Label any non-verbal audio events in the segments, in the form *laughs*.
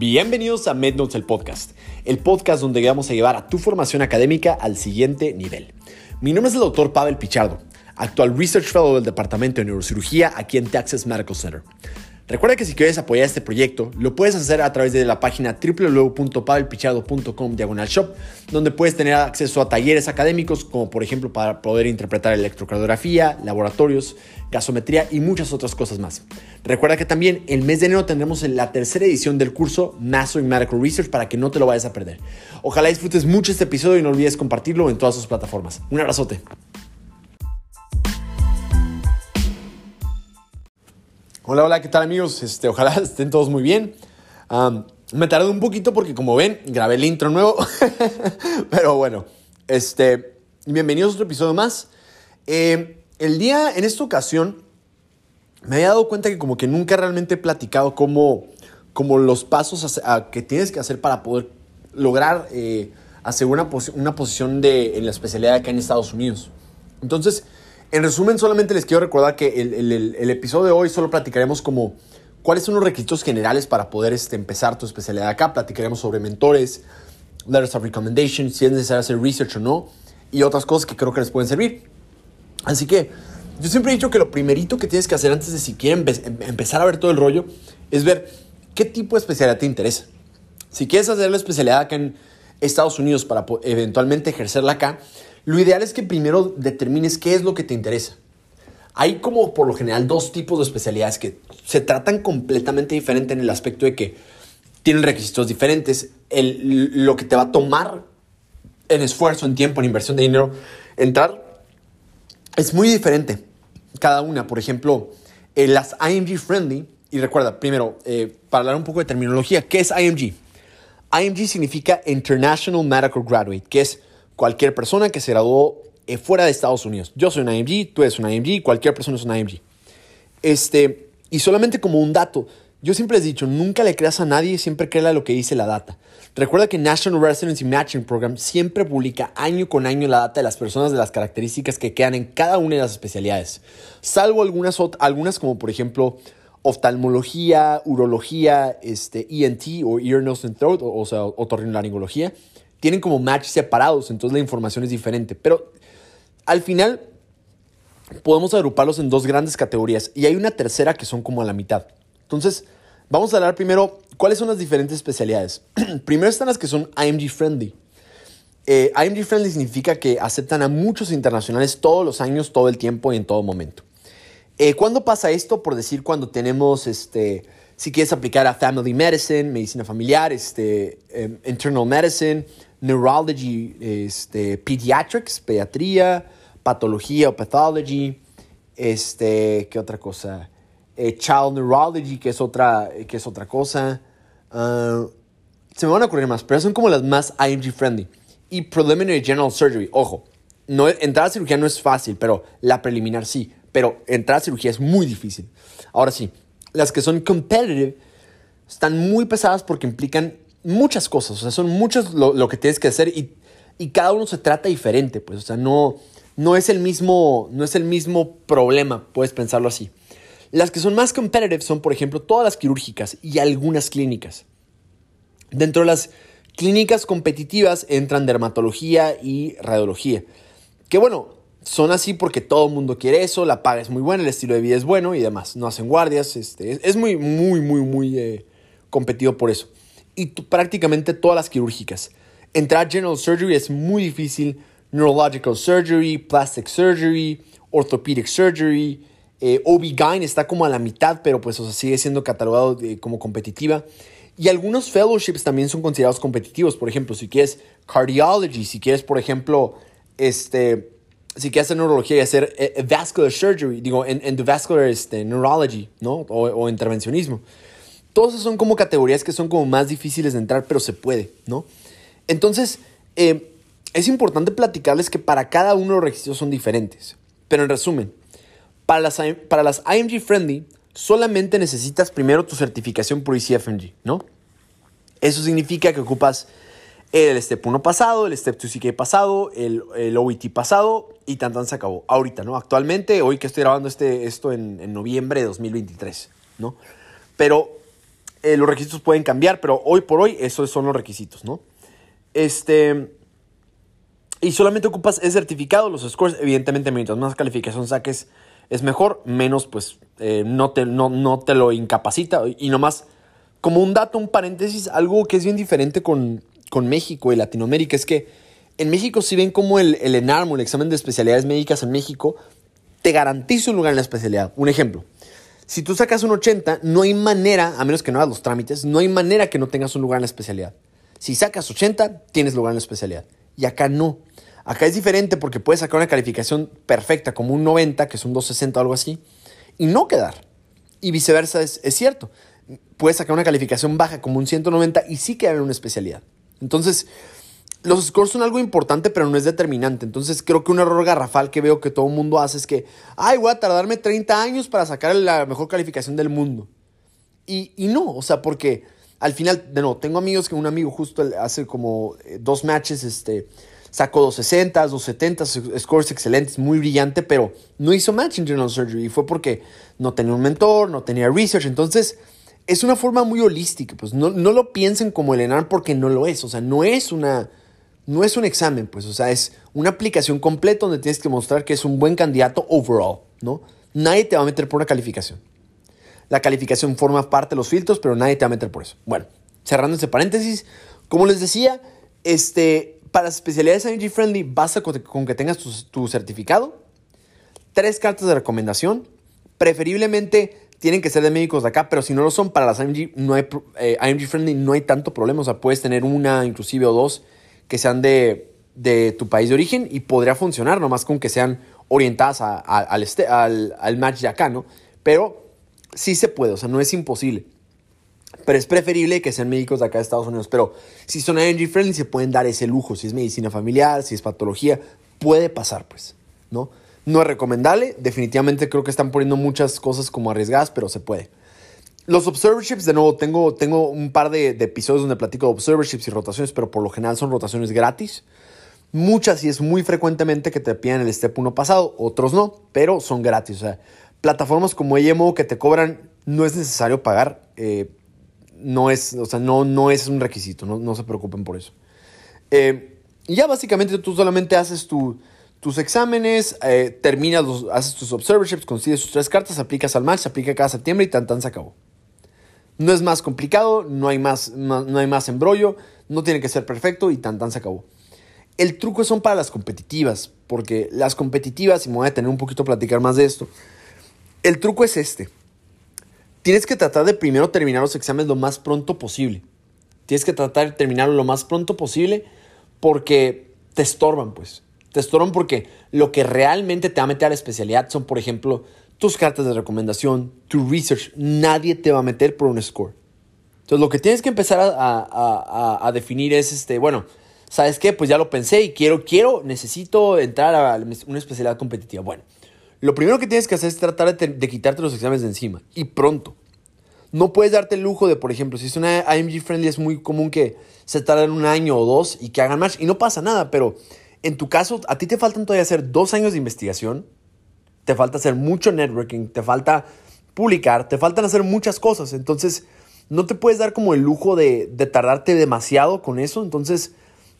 Bienvenidos a MedNotes, el podcast, el podcast donde vamos a llevar a tu formación académica al siguiente nivel. Mi nombre es el doctor Pavel Pichardo, actual Research Fellow del Departamento de Neurocirugía aquí en Texas Medical Center. Recuerda que si quieres apoyar este proyecto, lo puedes hacer a través de la página www.pavelpichardo.com diagonal shop, donde puedes tener acceso a talleres académicos, como por ejemplo para poder interpretar electrocardiografía, laboratorios, gasometría y muchas otras cosas más. Recuerda que también el mes de enero tendremos la tercera edición del curso Master in Medical Research para que no te lo vayas a perder. Ojalá disfrutes mucho este episodio y no olvides compartirlo en todas sus plataformas. Un abrazote. Hola, hola, ¿qué tal amigos? Este, ojalá *laughs* estén todos muy bien. me tardé un poquito porque como ven, grabé el intro nuevo. *laughs* Pero bueno, este, bienvenidos a otro episodio más. Eh, el día, en esta ocasión, me había dado cuenta que como que nunca realmente he platicado cómo, los pasos que tienes que hacer para poder lograr eh, asegurar una, posición de, en la especialidad acá en Estados Unidos. Entonces, en resumen, solamente les quiero recordar que el, episodio de hoy solo platicaremos como cuáles son los requisitos generales para poder este, empezar tu especialidad acá. Platicaremos sobre mentores, letters of recommendation, si es necesario hacer research o no, y otras cosas que creo que les pueden servir. Así que yo siempre he dicho que lo primerito que tienes que hacer antes de si quieres em, empezar a ver todo el rollo es ver qué tipo de especialidad te interesa. Si quieres hacer la especialidad acá en Estados Unidos para eventualmente ejercerla acá, lo ideal es que primero determines qué es lo que te interesa. Hay como por lo general dos tipos de especialidades que se tratan completamente diferente en el aspecto de que tienen requisitos diferentes. lo que te va a tomar en esfuerzo, en tiempo, en inversión de dinero, entrar es muy diferente. Cada una, por ejemplo, eh, las IMG Friendly, y recuerda, primero, eh, para hablar un poco de terminología, ¿qué es IMG? IMG significa International Medical Graduate, que es cualquier persona que se graduó eh, fuera de Estados Unidos. Yo soy una IMG, tú eres una IMG, cualquier persona es una IMG. Este, y solamente como un dato, yo siempre les he dicho, nunca le creas a nadie, siempre crea lo que dice la data. Recuerda que National Residency Matching Program siempre publica año con año la data de las personas de las características que quedan en cada una de las especialidades, salvo algunas, algunas como por ejemplo oftalmología, urología, este, ENT o Ear, Nose and Throat, o, o sea, otorrinolaringología tienen como match separados, entonces la información es diferente. Pero al final podemos agruparlos en dos grandes categorías y hay una tercera que son como a la mitad. Entonces, vamos a hablar primero cuáles son las diferentes especialidades. *clears throat* primero están las que son IMG friendly. Eh, IMG friendly significa que aceptan a muchos internacionales todos los años, todo el tiempo y en todo momento. Eh, ¿Cuándo pasa esto? Por decir, cuando tenemos este, si quieres aplicar a Family Medicine, medicina familiar, este, em, Internal Medicine, Neurology, este, Pediatrics, pediatría, patología o pathology, este, ¿qué otra cosa? Eh, child Neurology, que es otra, que es otra cosa. Ah, se me van a ocurrir más, pero son como las más IMG friendly. Y Preliminary General Surgery, ojo, no, entrar a cirugía no es fácil, pero la preliminar sí. Pero entrar a cirugía es muy difícil. Ahora sí, las que son competitive están muy pesadas porque implican muchas cosas. O sea, son muchas lo, que tienes que hacer y, cada uno se trata diferente. Pues, o sea, no, no, es el mismo, no es el mismo problema, puedes pensarlo así. Las que son más competitive son, por ejemplo, todas las quirúrgicas y algunas clínicas. Dentro de las clínicas competitivas entran dermatología y radiología. Que bueno, son así porque todo el mundo quiere eso, la paga es muy buena, el estilo de vida es bueno y demás. No hacen guardias, este, es, muy, muy, muy, muy eh, competido por eso. Y prácticamente todas las quirúrgicas. Entrar General Surgery es muy difícil. Neurological Surgery, Plastic Surgery, Orthopedic Surgery, eh, OB-GYN está como a la mitad, pero pues sigue siendo catalogado como competitiva. Y algunos fellowships también son considerados competitivos. Por ejemplo, si quieres cardiology, si quieres, por ejemplo, este, si quieres hacer neurología y hacer eh, eh, vascular surgery, digo, endovascular este, neurology, ¿no? O, intervencionismo. Esos son como categorías que son como más difíciles de entrar, pero se puede, ¿no? Entonces, eh, es importante platicarles que para cada uno los requisitos son diferentes. Pero en resumen, para las, para las IMG Friendly, solamente necesitas primero tu certificación por ICFMG, ¿no? Eso significa que ocupas el Step 1 pasado, el Step 2 CK pasado, el, el OIT pasado y tan tan se acabó. Ahorita, ¿no? Actualmente, hoy que estoy grabando este, esto en, en noviembre de 2023, ¿no? Pero Eh, los requisitos pueden cambiar, pero hoy por hoy esos son los requisitos, ¿no? Este... Y solamente ocupas ese certificado, los scores, evidentemente mientras más calificación saques es mejor, menos pues eh, no, te, no, no te lo incapacita. Y nomás, como un dato, un paréntesis, algo que es bien diferente con, con México y Latinoamérica es que en México si ven como el, el ENARM el examen de especialidades médicas en México te garantiza un lugar en la especialidad. Un ejemplo, si tú sacas un 80, no hay manera, a menos que no hagas los trámites, no hay manera que no tengas un lugar en la especialidad. Si sacas 80, tienes lugar en la especialidad. Y acá no. Acá es diferente porque puedes sacar una calificación perfecta como un 90, que es un 260 o algo así, y no quedar. Y viceversa es, es cierto. Puedes sacar una calificación baja como un 190 y sí quedar en una especialidad. Entonces, los scores son algo importante, pero no es determinante. Entonces, creo que un error garrafal que veo que todo el mundo hace es que, ay, voy a tardarme 30 años para sacar la mejor calificación del mundo. Y, y no, o sea, porque al final, de nuevo, tengo amigos que un amigo justo hace como eh, dos matches, este, sacó 260, 270, scores excelentes, muy brillante, pero no hizo match en General Surgery. Y fue porque no tenía un mentor, no tenía research. Entonces, es una forma muy holística. Pues no, no lo piensen como el ENAR porque no lo es. O sea, no es una no es un examen, pues, o sea, es una aplicación completa donde tienes que mostrar que es un buen candidato overall, ¿no? Nadie te va a meter por una calificación. La calificación forma parte de los filtros, pero nadie te va a meter por eso. Bueno, cerrando ese paréntesis, como les decía, este, para especialidades Energy Friendly basta con, que tengas tu, certificado, tres cartas de recomendación, preferiblemente tienen que ser de médicos de acá, pero si no lo son, para las IMG, no hay, eh, Friendly no hay tanto problema, o sea, puedes tener una inclusive o dos que sean de, de tu país de origen y podría funcionar, nomás con que sean orientadas al, este, al, match de acá, ¿no? Pero sí se puede, o sea, no es imposible. Pero es preferible que sean médicos de acá de Estados Unidos. Pero si son energy friendly, se pueden dar ese lujo. Si es medicina familiar, si es patología, puede pasar, pues, ¿no? No es recomendable. Definitivamente creo que están poniendo muchas cosas como arriesgadas, pero se puede. Los observerships, de nuevo, tengo, tengo un par de, episodios donde platico de observerships y rotaciones, pero por lo general son rotaciones gratis. Muchas y es muy frecuentemente que te pidan el step 1 pasado, otros no, pero son gratis. O sea, plataformas como EMO que te cobran, no es necesario pagar. Eh, no es, o sea, no, no es un requisito, no, se preocupen por eso. Eh, y ya básicamente tú solamente haces tus exámenes, eh, terminas, los, haces tus observerships, consigues tus tres cartas, aplicas al match, se aplica cada septiembre y tan tan se acabó. No es más complicado, no hay más, no, hay más embrollo, no tiene que ser perfecto y tan tan se acabó. El truco son para las competitivas, porque las competitivas, y me voy a tener un poquito a platicar más de esto, el truco es este. Tienes que tratar de primero terminar los exámenes lo más pronto posible. Tienes que tratar de terminarlo lo más pronto posible porque te estorban, pues. Te estorban porque lo que realmente te va a meter a la especialidad son, por ejemplo, tus cartas de recomendación, tu research, nadie te va a meter por un score. Entonces lo que tienes que empezar a, definir es, este, bueno, ¿sabes qué? Pues ya lo pensé y quiero, quiero, necesito entrar a una especialidad competitiva. Bueno, lo primero que tienes que hacer es tratar de, quitarte los exámenes de encima y pronto. No puedes darte el lujo de, por ejemplo, si es una IMG friendly es muy común que se tarden un año o dos y que hagan match y no pasa nada, pero en tu caso a ti te faltan todavía hacer dos años de investigación te falta hacer mucho networking, te falta publicar, te faltan hacer muchas cosas. Entonces, no te puedes dar como el lujo de, tardarte demasiado con eso. Entonces,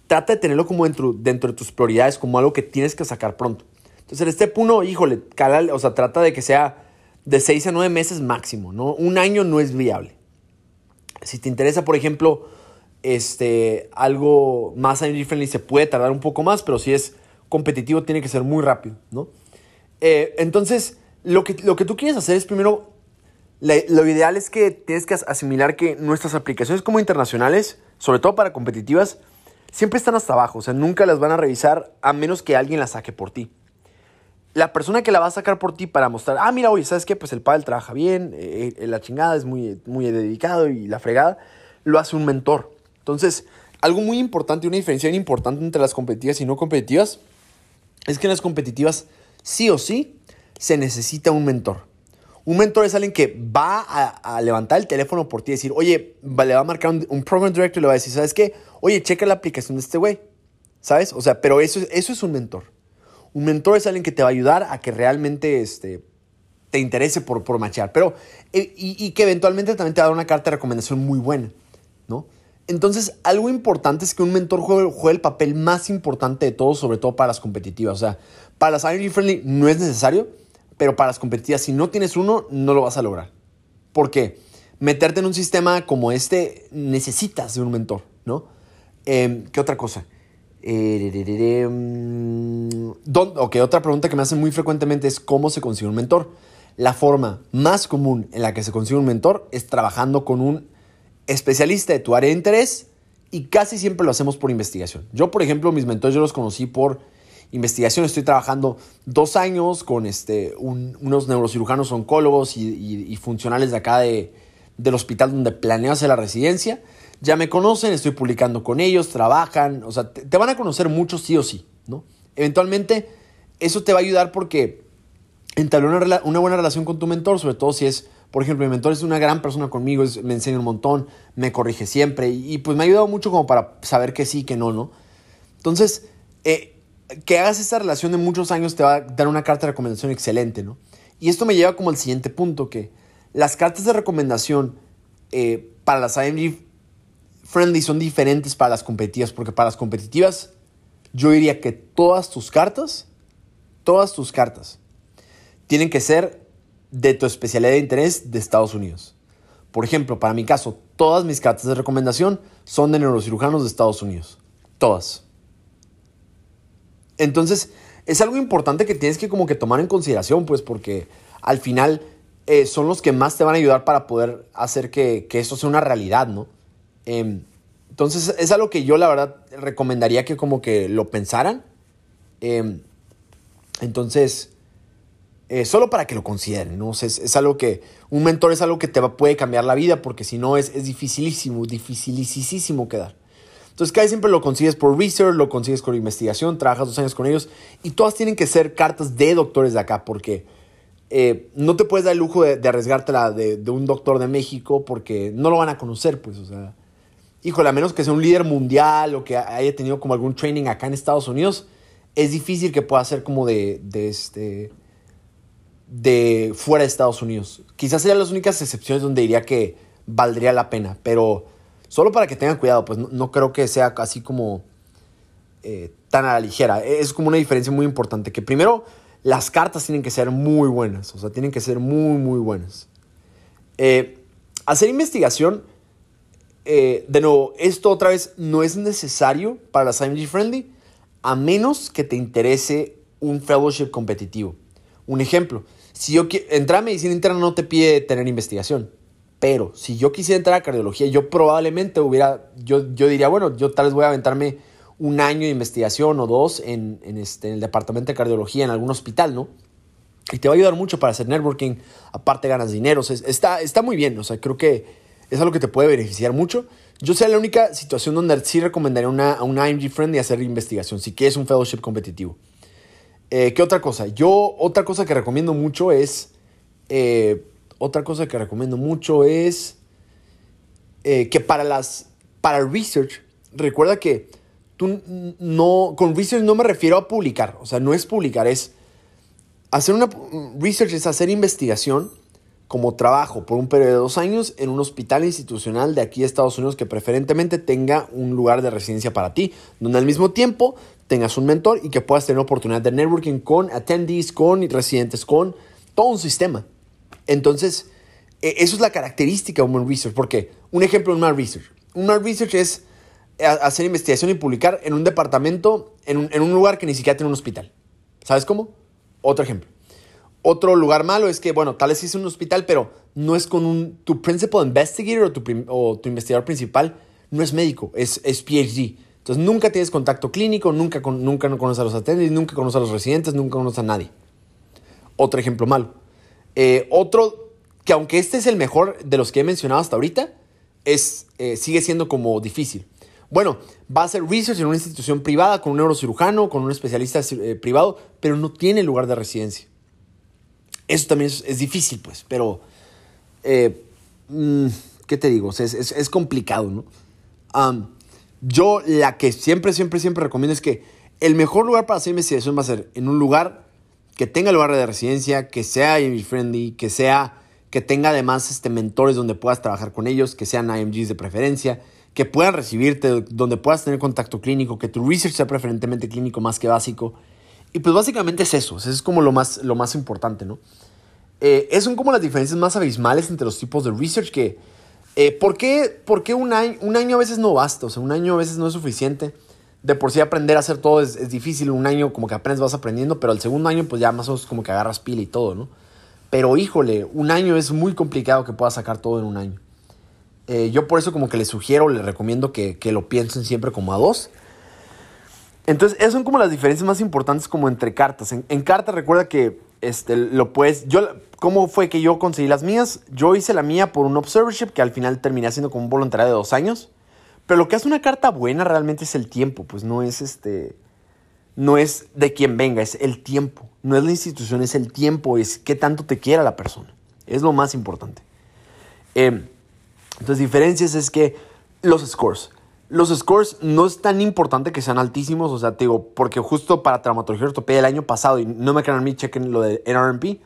trata de tenerlo como dentro, de tus prioridades, como algo que tienes que sacar pronto. Entonces, el step 1, híjole, o sea, trata de que sea de 6 a 9 meses máximo, ¿no? Un año no es viable. Si te interesa, por ejemplo, este, algo más energy friendly, se puede tardar un poco más, pero si es competitivo, tiene que ser muy rápido, ¿no? Eh, entonces, lo que, lo que tú quieres hacer es primero, lo ideal es que tienes que asimilar que nuestras aplicaciones como internacionales, sobre todo para competitivas, siempre están hasta abajo, o sea, nunca las van a revisar a menos que alguien las saque por ti. La persona que la va a sacar por ti para mostrar, ah, mira, oye, ¿sabes qué? Pues el padre trabaja bien, eh, eh, la chingada es muy, muy dedicado y la fregada, lo hace un mentor. Entonces, algo muy importante, una diferencia importante entre las competitivas y no competitivas, es que en las competitivas sí o sí se necesita un mentor. Un mentor es alguien que va a, levantar el teléfono por ti y decir, oye, le va a marcar un, program director y le va a decir, ¿sabes qué? Oye, checa la aplicación de este güey. ¿Sabes? O sea, pero eso, eso es un mentor. Un mentor es alguien que te va a ayudar a que realmente este, te interese por, por machear. Pero, eh, y, que eventualmente también te va a dar una carta de recomendación muy buena, ¿no? Entonces, algo importante es que un mentor juegue, juegue, el papel más importante de todo, sobre todo para las competitivas. O sea, para las IRG Friendly no es necesario, pero para las competitivas, si no tienes uno, no lo vas a lograr. ¿Por qué? Meterte en un sistema como este, necesitas de un mentor, ¿no? Em, ¿Qué otra cosa? Eh, ok, otra pregunta que me hacen muy frecuentemente es cómo se consigue un mentor. La forma más común en la que se consigue un mentor es trabajando con un especialista de tu área de interés y casi siempre lo hacemos por investigación. Yo, por ejemplo, mis mentores yo los conocí por investigación. Estoy trabajando dos años con este, unos neurocirujanos oncólogos y, funcionales de acá de, del hospital donde planeo hacer la residencia. Ya me conocen, estoy publicando con ellos, trabajan, o sea, te, van a conocer mucho sí o sí, ¿no? Eventualmente, eso te va a ayudar porque entablar una, una, buena relación con tu mentor, sobre todo si es, por ejemplo, mi mentor es una gran persona conmigo, me enseña un montón, me corrige siempre y, pues me ha ayudado mucho como para saber que sí, que no, ¿no? Entonces, eh, que hagas esta relación de muchos años te va a dar una carta de recomendación excelente, ¿no? Y esto me lleva como al siguiente punto, que las cartas de recomendación eh, para las IMG friendly son diferentes para las competitivas, porque para las competitivas yo diría que todas tus cartas, todas tus cartas, tienen que ser de tu especialidad de interés de Estados Unidos. Por ejemplo, para mi caso, todas mis cartas de recomendación son de neurocirujanos de Estados Unidos. Todas. Entonces, es algo importante que tienes que como que tomar en consideración, pues, porque al final eh, son los que más te van a ayudar para poder hacer que, que esto sea una realidad, ¿no? Em, entonces, es algo que yo la verdad recomendaría que como que lo pensaran. Em, entonces, eh, solo para que lo consideren, ¿no? es, algo que, un mentor es algo que te puede cambiar la vida, porque si no es, es dificilísimo, dificilísimo quedar. Entonces, casi siempre lo consigues por research, lo consigues con investigación, trabajas dos años con ellos y todas tienen que ser cartas de doctores de acá porque eh, no te puedes dar el lujo de, de arriesgártela de, un doctor de México porque no lo van a conocer, pues, o sea, híjole, a menos que sea un líder mundial o que haya tenido como algún training acá en Estados Unidos, es difícil que pueda ser como de, de este de fuera de Estados Unidos. Quizás serían las únicas excepciones donde diría que valdría la pena, pero Solo para que tengan cuidado, pues no, creo que sea así como eh, tan a la ligera. Es como una diferencia muy importante. Que primero, las cartas tienen que ser muy buenas. O sea, tienen que ser muy, muy buenas. Eh, hacer investigación, eh, de nuevo, esto otra vez no es necesario para la IMG Friendly, a menos que te interese un fellowship competitivo. Un ejemplo, si yo entrar a medicina interna no te pide tener investigación. Pero si yo quisiera entrar a cardiología, yo probablemente hubiera, yo, yo diría, bueno, yo tal vez voy a aventarme un año de investigación o dos en, este, en el departamento de cardiología en algún hospital, ¿no? Y te va a ayudar mucho para hacer networking, aparte ganas dinero, está, está muy bien, o sea, creo que es algo que te puede beneficiar mucho. Yo sé la única situación donde sí recomendaría una, a una IMG Friend y hacer investigación, si quieres un fellowship competitivo. Eh, ¿Qué otra cosa? Yo, otra cosa que recomiendo mucho es eh, otra cosa que recomiendo mucho es eh, que para las para research recuerda que tú no con research no me refiero a publicar, o sea, no es publicar, es hacer una research es hacer investigación como trabajo por un periodo de dos años en un hospital institucional de aquí Estados Unidos que preferentemente tenga un lugar de residencia para ti, donde al mismo tiempo tengas un mentor y que puedas tener oportunidad de networking con attendees, con residentes, con todo un sistema. Entonces, e, eso es la característica de un research, porque un ejemplo de un mal research. Un mal research es eh, hacer investigación y publicar en un departamento, en un, lugar que ni siquiera tiene un hospital. ¿Sabes cómo? Otro ejemplo. Otro lugar malo es que, bueno, tal vez es un hospital, pero no es con un, tu principal investigator o tu, o tu investigador principal no es médico, es, es PhD. Entonces nunca tienes contacto clínico, nunca, nunca no conoces a los atendentes, nunca conoces a los residentes, nunca conoces a nadie. Otro ejemplo malo. Eh, otro, que aunque este es el mejor de los que he mencionado hasta ahorita, es, eh, sigue siendo como difícil. Bueno, va a hacer research en una institución privada con un neurocirujano, con un especialista eh, privado, pero no tiene lugar de residencia. Eso también es, difícil, pues, pero... Mm, ¿Qué te digo? es, complicado, ¿no? yo la que siempre, siempre, siempre recomiendo es que el mejor lugar para hacer investigación va a ser en un lugar que tenga lugar de residencia, que sea IMG friendly, que sea que tenga además este, mentores donde puedas trabajar con ellos, que sean IMGs de preferencia, que puedan recibirte, donde puedas tener contacto clínico, que tu research sea preferentemente clínico más que básico. Y pues básicamente es eso, eso es como lo más, lo más importante, ¿no? Eh, esas son como las diferencias más abismales entre los tipos de research que... Eh, ¿por, qué, por qué un, año, un año a veces no basta? O sea, un año a veces no es suficiente. De por sí aprender a hacer todo es, es difícil. Un año como que apenas vas aprendiendo, pero el segundo año pues ya más o menos como que agarras pila y todo, ¿no? Pero híjole, un año es muy complicado que puedas sacar todo en un año. Eh, yo por eso como que les sugiero, les recomiendo que, que, lo piensen siempre como a dos. Entonces, esas son como las diferencias más importantes como entre cartas. En, en carta recuerda que este, lo puedes... Yo, ¿Cómo fue que yo conseguí las mías? Yo hice la mía por un observership que al final terminé haciendo como un voluntariado de dos años. Pero lo que hace una carta buena realmente es el tiempo, pues no es este no es de quien venga, es el tiempo. No es la institución, es el tiempo, es qué tanto te quiera la persona. Es lo más importante. Eh, entonces, diferencias es que los scores. Los scores no es tan importante que sean altísimos, o sea, te digo, porque justo para traumatología ortopedia el año pasado, y no me crean a mí, chequen lo de NRMP,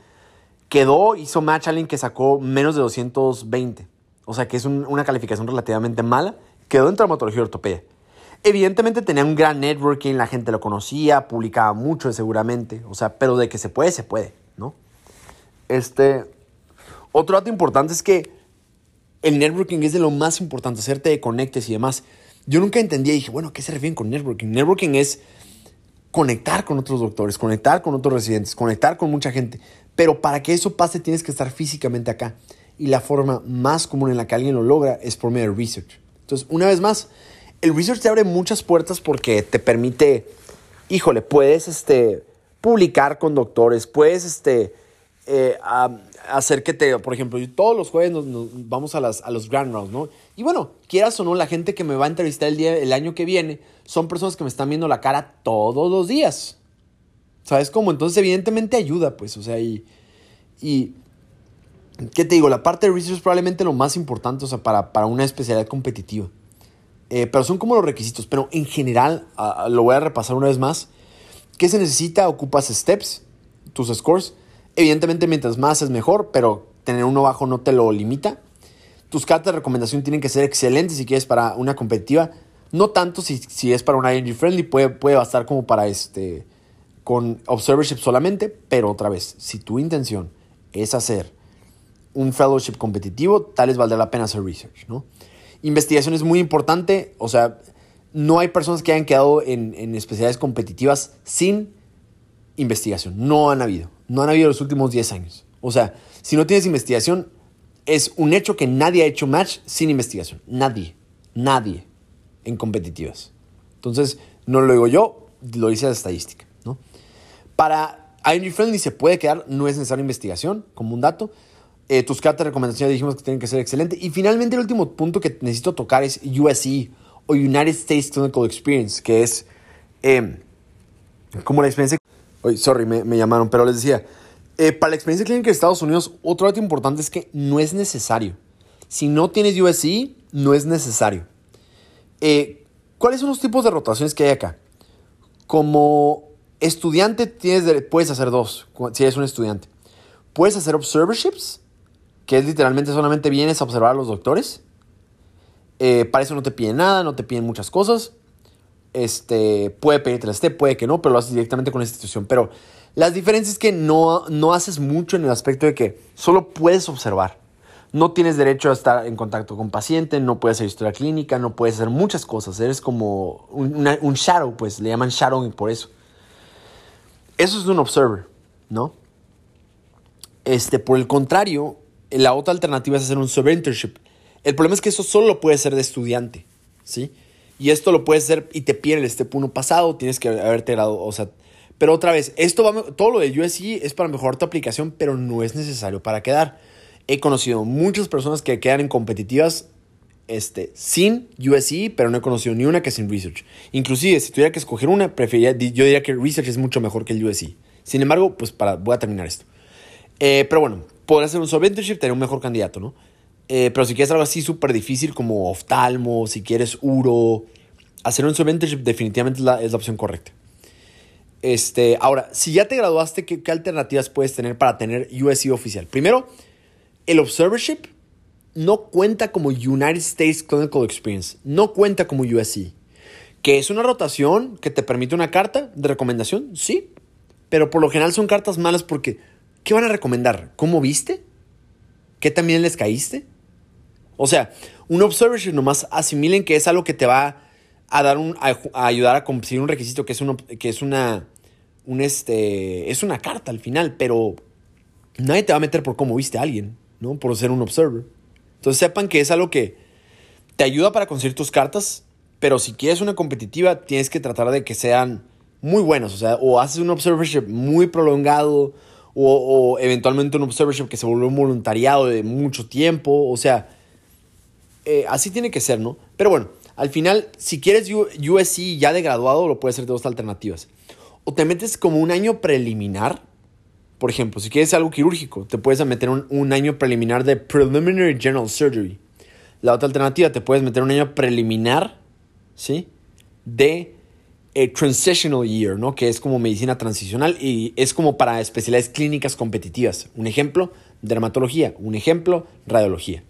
quedó, hizo match que sacó menos de 220. O sea, que es una calificación relativamente mala. Quedó en traumatología ortopedia. Evidentemente tenía un gran networking, la gente lo conocía, publicaba mucho seguramente, o sea, pero de que se puede, se puede, ¿no? Este, otro dato importante es que el networking es de lo más importante, hacerte de conectes y demás. Yo nunca entendía y dije, bueno, ¿qué se refieren con networking? Networking es conectar con otros doctores, conectar con otros residentes, conectar con mucha gente. Pero para que eso pase tienes que estar físicamente acá. Y la forma más común en la que alguien lo logra es por medio de research. Entonces, una vez más, el research te abre muchas puertas porque te permite, híjole, puedes este, publicar con doctores, puedes este, eh, hacer que te, por ejemplo, todos los jueves nos, vamos a, las, a los Grand Rounds, ¿no? Y bueno, quieras o no, la gente que me va a entrevistar el, día, el año que viene son personas que me están viendo la cara todos los días. ¿Sabes cómo? Entonces, evidentemente ayuda, pues, o sea, y. y ¿Qué te digo? La parte de research es probablemente lo más importante, o sea, para, para una especialidad competitiva. Eh, pero son como los requisitos. Pero en general, lo voy a repasar una vez más. ¿Qué se necesita? Ocupas steps, tus scores. Evidentemente, mientras más es mejor, pero tener uno bajo no te lo limita. Tus cartas de recomendación tienen que ser excelentes si quieres para una competitiva. No tanto si, si es para un ING friendly, puede, puede bastar como para este con observership solamente, pero otra vez, si tu intención es hacer un fellowship competitivo, tal vez valdrá la pena hacer research, ¿no? Investigación es muy importante, o sea, no hay personas que hayan quedado en, especialidades competitivas sin investigación. No han habido. No han habido los últimos 10 años. O sea, si no tienes investigación, es un hecho que nadie ha hecho match sin investigación. Nadie. Nadie en competitivas. Entonces, no lo digo yo, lo dice la estadística. ¿no? Para ING Friendly se puede quedar, no es necesaria investigación, como un dato. Eh, tus cartas de recomendación dijimos que tienen que ser excelentes. Y finalmente el último punto que necesito tocar es USC o United States Clinical Experience, que es em, como la experiencia... Oye, sorry, me, me, llamaron, pero les decía, eh, para la experiencia clínica de Estados Unidos, otro dato importante es que no es necesario. Si no tienes USC, no es necesario. Eh, ¿Cuáles son los tipos de rotaciones que hay acá? Como estudiante tienes, puedes hacer dos, si eres un estudiante. Puedes hacer observerships, que es literalmente solamente vienes a observar a los doctores. Eh, para eso no te piden nada, no te piden muchas cosas. Este, puede pedirte la STEP, puede que no, pero lo haces directamente con la institución. Pero las diferencias es que no, no haces mucho en el aspecto de que solo puedes observar. No tienes derecho a estar en contacto con paciente, no puedes hacer historia clínica, no puedes hacer muchas cosas. Eres como un, shadow, pues le llaman shadowing por eso. Eso es un observer, ¿no? Este, por el contrario, la otra alternativa es hacer un sub-internship. El problema es que eso solo lo puedes hacer de estudiante, ¿sí? Y esto lo puedes hacer y te piden el step 1 pasado, tienes que haberte grado, o sea, pero otra vez, esto va, todo lo de USC es para mejorar tu aplicación, pero no es necesario para quedar. He conocido muchas personas que quedan en competitivas este, sin USC, pero no he conocido ni una que sin Research. Inclusive, si tuviera que escoger una, preferiría, yo diría que Research es mucho mejor que el USC. Sin embargo, pues para, voy a terminar esto. Eh, pero bueno, podría ser un subinternship, tener un mejor candidato, ¿no? Eh, pero si quieres algo así súper difícil como oftalmo, si quieres uro, hacer un subinternship definitivamente es la, es la opción correcta. Este, ahora, si ya te graduaste, ¿qué, alternativas puedes tener para tener USC oficial? Primero, el observership no cuenta como United States Clinical Experience, no cuenta como USC. ¿Que es una rotación que te permite una carta de recomendación? Sí, pero por lo general son cartas malas porque ¿qué van a recomendar? ¿Cómo viste? ¿Qué también les caíste? O sea, un observership nomás asimilen que es algo que te va a dar un, a, ayudar a conseguir un requisito que es, uno, que es una, un este, es una carta al final, pero nadie te va a meter por cómo viste a alguien, ¿no? Por ser un observer. Entonces sepan que es algo que te ayuda para conseguir tus cartas, pero si quieres una competitiva tienes que tratar de que sean muy buenas, o sea, o haces un observership muy prolongado, o, eventualmente un observership que se vuelve un voluntariado de mucho tiempo, o sea, eh, así tiene que ser, ¿no? Pero bueno, al final, si quieres USC ya de graduado, lo puedes hacer de dos alternativas. O te metes como un año preliminar. Por ejemplo, si quieres algo quirúrgico, te puedes meter un, año preliminar de Preliminary General Surgery. La otra alternativa, te puedes meter un año preliminar, ¿sí? De eh, Transitional Year, ¿no? Que es como medicina transicional y es como para especialidades clínicas competitivas. Un ejemplo, dermatología. Un ejemplo, radiología.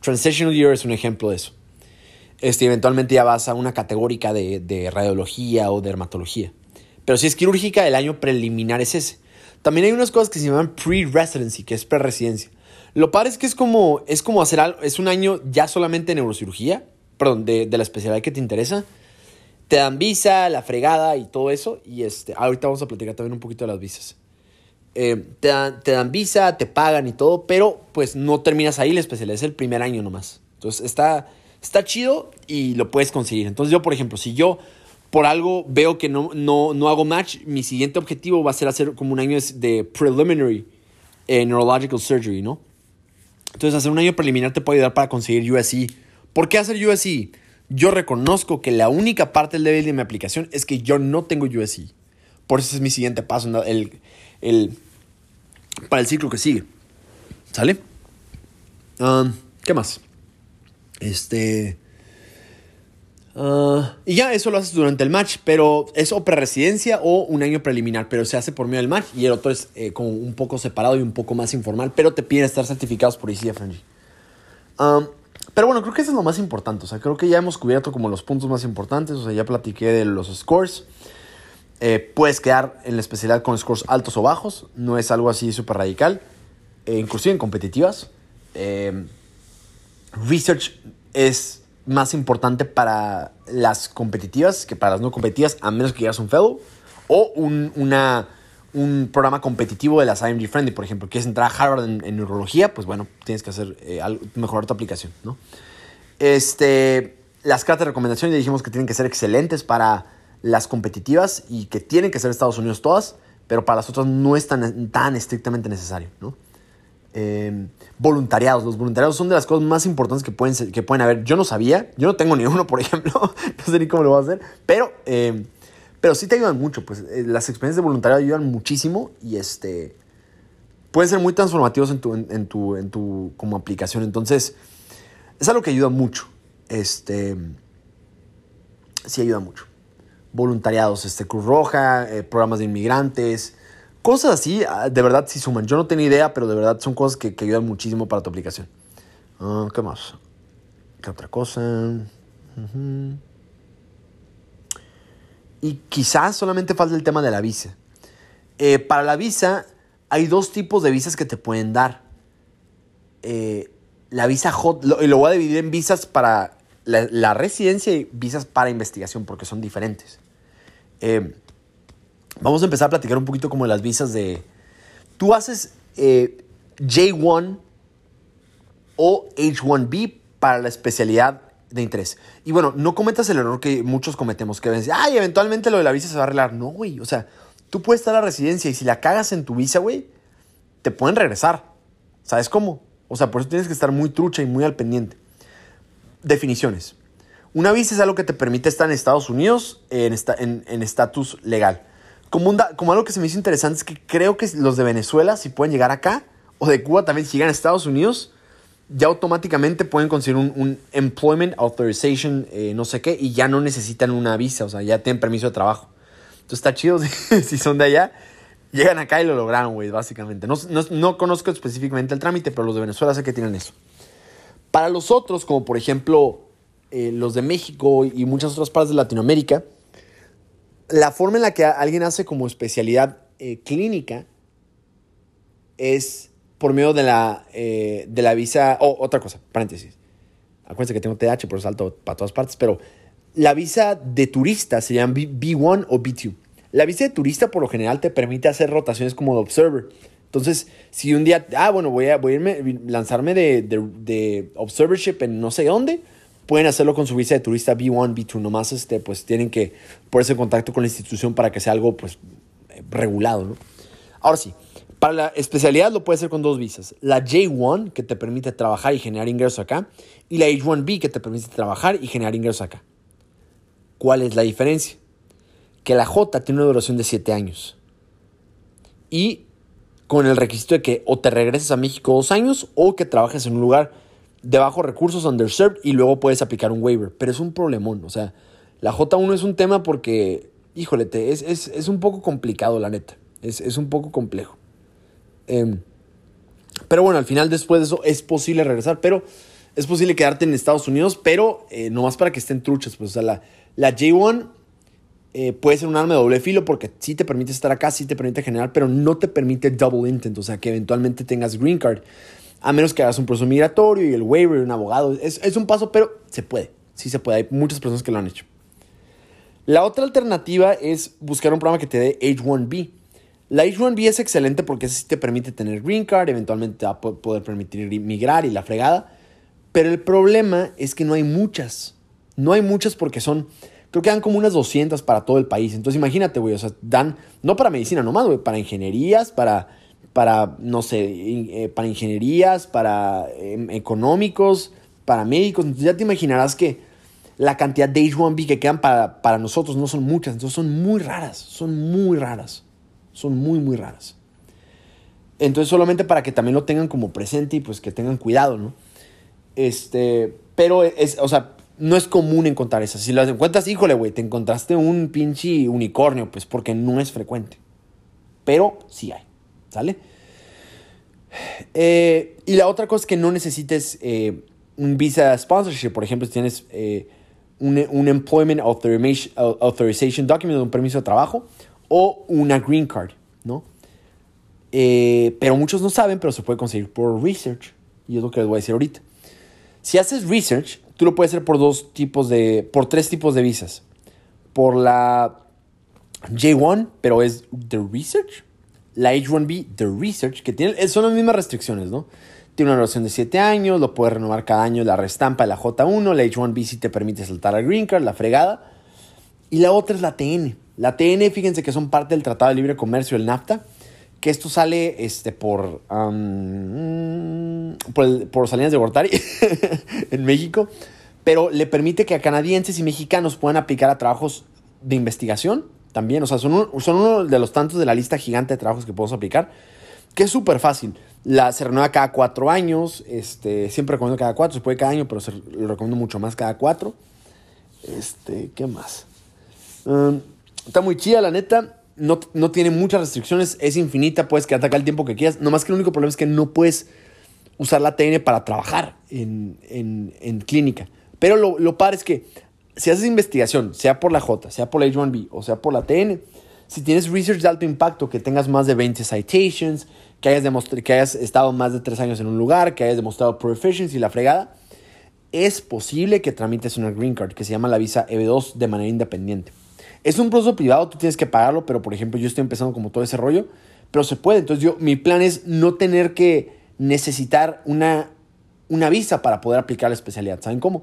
Transitional Year es un ejemplo de eso. Este, eventualmente ya vas a una categórica de, radiología o dermatología. Pero si es quirúrgica, el año preliminar es ese. También hay unas cosas que se llaman pre-residency, que es pre-residencia. Lo padre es que es como, es como hacer algo, es un año ya solamente de neurocirugía, perdón, de, la especialidad que te interesa. Te dan visa, la fregada y todo eso. Y este, ahorita vamos a platicar también un poquito de las visas. Eh, te, dan, visa, te pagan y todo, pero pues no terminas ahí la especialidad, es el primer año nomás. Entonces está, está chido y lo puedes conseguir. Entonces yo, por ejemplo, si yo por algo veo que no, no, hago match, mi siguiente objetivo va a ser hacer como un año de preliminary eh, neurological surgery, ¿no? Entonces hacer un año preliminar te puede ayudar para conseguir USC. ¿Por qué hacer USC? Yo reconozco que la única parte débil de mi aplicación es que yo no tengo USC. Por eso es mi siguiente paso. El, el, para el ciclo que sigue. ¿Sale? Um, ¿Qué más? Este... Uh, y ya eso lo haces durante el match, pero es o pre-residencia o un año preliminar, pero se hace por medio del match y el otro es eh, como un poco separado y un poco más informal, pero te piden estar certificados por ICFNG. Um, pero bueno, creo que eso es lo más importante, o sea, creo que ya hemos cubierto como los puntos más importantes, o sea, ya platiqué de los scores. Eh, puedes quedar en la especialidad con scores altos o bajos, no es algo así súper radical, eh, inclusive en competitivas. Eh, research es más importante para las competitivas que para las no competitivas, a menos que quieras un fellow o un, una, un programa competitivo de las IMG Friendly, por ejemplo. Quieres entrar a Harvard en, neurología, pues bueno, tienes que hacer mejorar tu aplicación, ¿no? Este, las cartas de recomendación ya dijimos que tienen que ser excelentes para las competitivas y que tienen que ser Estados Unidos todas, pero para las otras no es tan, tan estrictamente necesario, ¿no? Em, voluntariados. Los voluntariados son de las cosas más importantes que pueden, que pueden haber. Yo no sabía, yo no tengo ni uno, por ejemplo, *laughs* no sé ni cómo lo voy a hacer, pero, em, pero sí te ayudan mucho. Pues eh, las experiencias de voluntariado ayudan muchísimo y este, pueden ser muy transformativos en tu, en, tu, en tu como aplicación. Entonces, es algo que ayuda mucho. Este, sí ayuda mucho voluntariados, este, Cruz Roja, eh, programas de inmigrantes, cosas así, ah, de verdad sí suman. Yo no tenía idea, pero de verdad son cosas que, ayudan muchísimo para tu aplicación. Ah, ¿Qué más? ¿Qué otra cosa? Y quizás solamente falta el tema de la visa. Eh, para la visa hay dos tipos de visas que te pueden dar. Eh, la visa hot, y lo voy a dividir en visas para la, residencia y visas para investigación porque son diferentes. Eh, vamos a empezar a platicar un poquito como las visas de... Tú haces eh, J1 o H1B para la especialidad de interés. Y bueno, no cometas el error que muchos cometemos, que ven, ay, eventualmente lo de la visa se va a arreglar. No, güey, o sea, tú puedes estar a la residencia y si la cagas en tu visa, güey, te pueden regresar. ¿Sabes cómo? O sea, por eso tienes que estar muy trucha y muy al pendiente. Definiciones. Una visa es algo que te permite estar en Estados Unidos en estatus en, legal. Como, como algo que se me hizo interesante es que creo que los de Venezuela, si pueden llegar acá, o de Cuba también, si llegan a Estados Unidos, ya automáticamente pueden conseguir un, Employment Authorization, eh, no sé qué, y ya no necesitan una visa, o sea, ya tienen permiso de trabajo. Entonces está chido *laughs* si, son de allá. Llegan acá y lo lograron, güey, básicamente. No, no, conozco específicamente el trámite, pero los de Venezuela sé que tienen eso. Para los otros, como por ejemplo eh, los de México y muchas otras partes de Latinoamérica, la forma en la que alguien hace como especialidad eh, clínica es por medio de la, eh, de la visa. Oh, otra cosa, paréntesis. Acuérdense que tengo TH, por salto para todas partes, pero la visa de turista se llama B1 o B2. La visa de turista por lo general te permite hacer rotaciones como de observer. Entonces, si un día, ah, bueno, voy a, voy a irme, lanzarme de, de, de, observership en no sé dónde, pueden hacerlo con su visa de turista B1, B2. Nomás este, pues tienen que ponerse en contacto con la institución para que sea algo pues regulado, ¿no? Ahora sí, para la especialidad lo puedes hacer con dos visas. La J1, que te permite trabajar y generar ingresos acá, y la H1B, que te permite trabajar y generar ingresos acá. ¿Cuál es la diferencia? Que la J tiene una duración de 7 años. Y con el requisito de que o te regreses a México dos años o que trabajes en un lugar de bajos recursos, underserved, y luego puedes aplicar un waiver. Pero es un problemón. O sea, la J1 es un tema porque, híjole, te, es, es, es un poco complicado, la neta. Es, es un poco complejo. Em, pero bueno, al final después de eso es posible regresar, pero es posible quedarte en Estados Unidos, pero eh, no más para que estén truchas. Pues, o sea, la, la J1 eh, puede ser un arma de doble filo porque sí te permite estar acá, sí te permite generar, pero no te permite double intent, o sea, que eventualmente tengas green card, a menos que hagas un proceso migratorio y el waiver un abogado. Es, es un paso, pero se puede, sí se puede. Hay muchas personas que lo han hecho. La otra alternativa es buscar un programa que te dé H1B. La H1B es excelente porque sí te permite tener green card, eventualmente te va a poder permitir migrar y la fregada. Pero el problema es que no hay muchas. No hay muchas porque son, creo que dan como unas 200 para todo el país. Entonces imagínate, güey, o sea, dan, no para medicina nomás, güey, para ingenierías, para, para no sé, eh, para ingenierías, para em, económicos, para médicos. Entonces ya te imaginarás que la cantidad de H1B que quedan para, para nosotros no son muchas. Entonces son muy raras, son muy raras. Son muy, muy raras. Entonces, solamente para que también lo tengan como presente y pues que tengan cuidado, ¿no? Este, pero es, o sea, no es común encontrar esas. Si las encuentras, híjole, güey, te encontraste un pinche unicornio, pues porque no es frecuente. Pero sí hay, ¿sale? Eh, y la otra cosa es que no necesites eh, un visa sponsorship. Por ejemplo, si tienes eh, un, un, Employment Authorization Document, un permiso de trabajo, o una green card, ¿no? Eh, pero muchos no saben, pero se puede conseguir por research. Y es lo que les voy a decir ahorita. Si haces research, tú lo puedes hacer por dos tipos de, por tres tipos de visas. Por la J1, pero es the research. La H1B, the research, que tiene, son las mismas restricciones, ¿no? Tiene una duración de 7 años, lo puedes renovar cada año, la restampa de la J1, la H1B sí te permite saltar al green card, la fregada. Y la otra es la TN. La TN, fíjense que son parte del Tratado de Libre Comercio, el NAFTA, que esto sale este, por, por, por, Salinas de Gortari *laughs* en México, pero le permite que a canadienses y mexicanos puedan aplicar a trabajos de investigación también. O sea, son, son uno de los tantos de la lista gigante de trabajos que podemos aplicar, que es súper fácil. La, se renueva cada cuatro años, este, siempre recomiendo cada cuatro, se puede cada año, pero lo recomiendo mucho más cada cuatro. Este, ¿qué más? Está muy chida, la neta. No, no, tiene muchas restricciones, es infinita, puedes quedarte acá el tiempo que quieras. Nomás que el único problema es que no puedes usar la TN para trabajar en, en, en clínica. Pero lo, lo padre es que si haces investigación, sea por la J, sea por la H1B o sea por la TN, si tienes research de alto impacto, que tengas más de 20 citations, que hayas, que hayas estado más de 3 años en un lugar, que hayas demostrado proficiency y la fregada, es posible que tramites una green card que se llama la visa EB2 de manera independiente. Es un proceso privado, tú tienes que pagarlo, pero por ejemplo yo estoy empezando como todo ese rollo, pero se puede. Entonces yo, mi plan es no tener que necesitar una, una visa para poder aplicar la especialidad. ¿Saben cómo?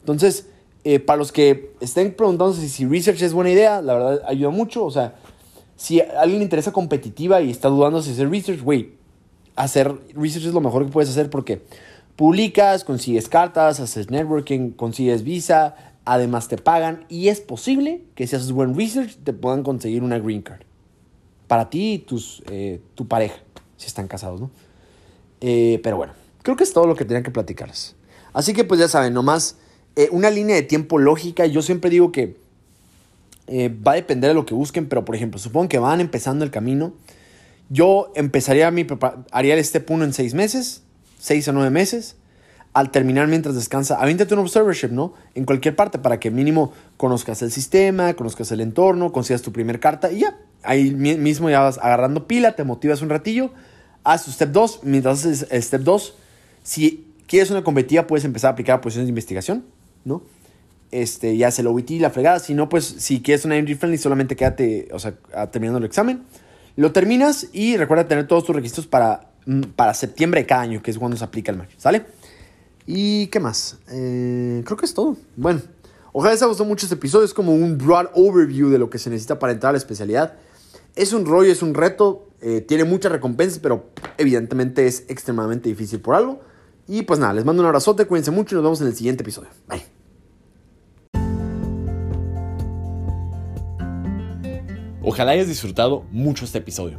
Entonces, eh, para los que estén preguntándose si research es buena idea, la verdad ayuda mucho. O sea, si a alguien le interesa competitiva y está dudando si hacer research, güey, hacer research es lo mejor que puedes hacer porque publicas, consigues cartas, haces networking, consigues visa, Además te pagan y es posible que si haces buen research te puedan conseguir una green card. Para ti y tus, eh, tu pareja, si están casados, ¿no? Eh, pero bueno, creo que es todo lo que tenía que platicarles. Así que pues ya saben, nomás eh, una línea de tiempo lógica. Yo siempre digo que va a depender de lo que busquen, pero por ejemplo, supongo que van empezando el camino. Yo empezaría mi haría el step 1 en 6 meses, 6 o 9 meses. Al terminar mientras descansa, avíntate un observership, ¿no? En cualquier parte para que mínimo conozcas el sistema, conozcas el entorno, consigas tu primer carta y ya. Ahí mismo ya vas agarrando pila, te motivas un ratillo, haz tu step 2. Mientras haces el step 2, si quieres una competitiva, puedes empezar a aplicar posiciones de investigación, ¿no? Este, ya se lo OIT, la fregada. Si no, pues si quieres una entry friendly, solamente quédate, o sea, terminando el examen. Lo terminas y recuerda tener todos tus registros para, mm, para septiembre de cada año, que es cuando se aplica el match, ¿sale? ¿Y qué más? Eh, creo que es todo. Bueno, ojalá les haya gustado mucho este episodio. Es como un broad overview de lo que se necesita para entrar a la especialidad. Es un rollo, es un reto. Eh, tiene muchas recompensas, pero evidentemente es extremadamente difícil por algo. Y pues nada, les mando un abrazote, cuídense mucho y nos vemos en el siguiente episodio. Bye. Ojalá hayas disfrutado mucho este episodio.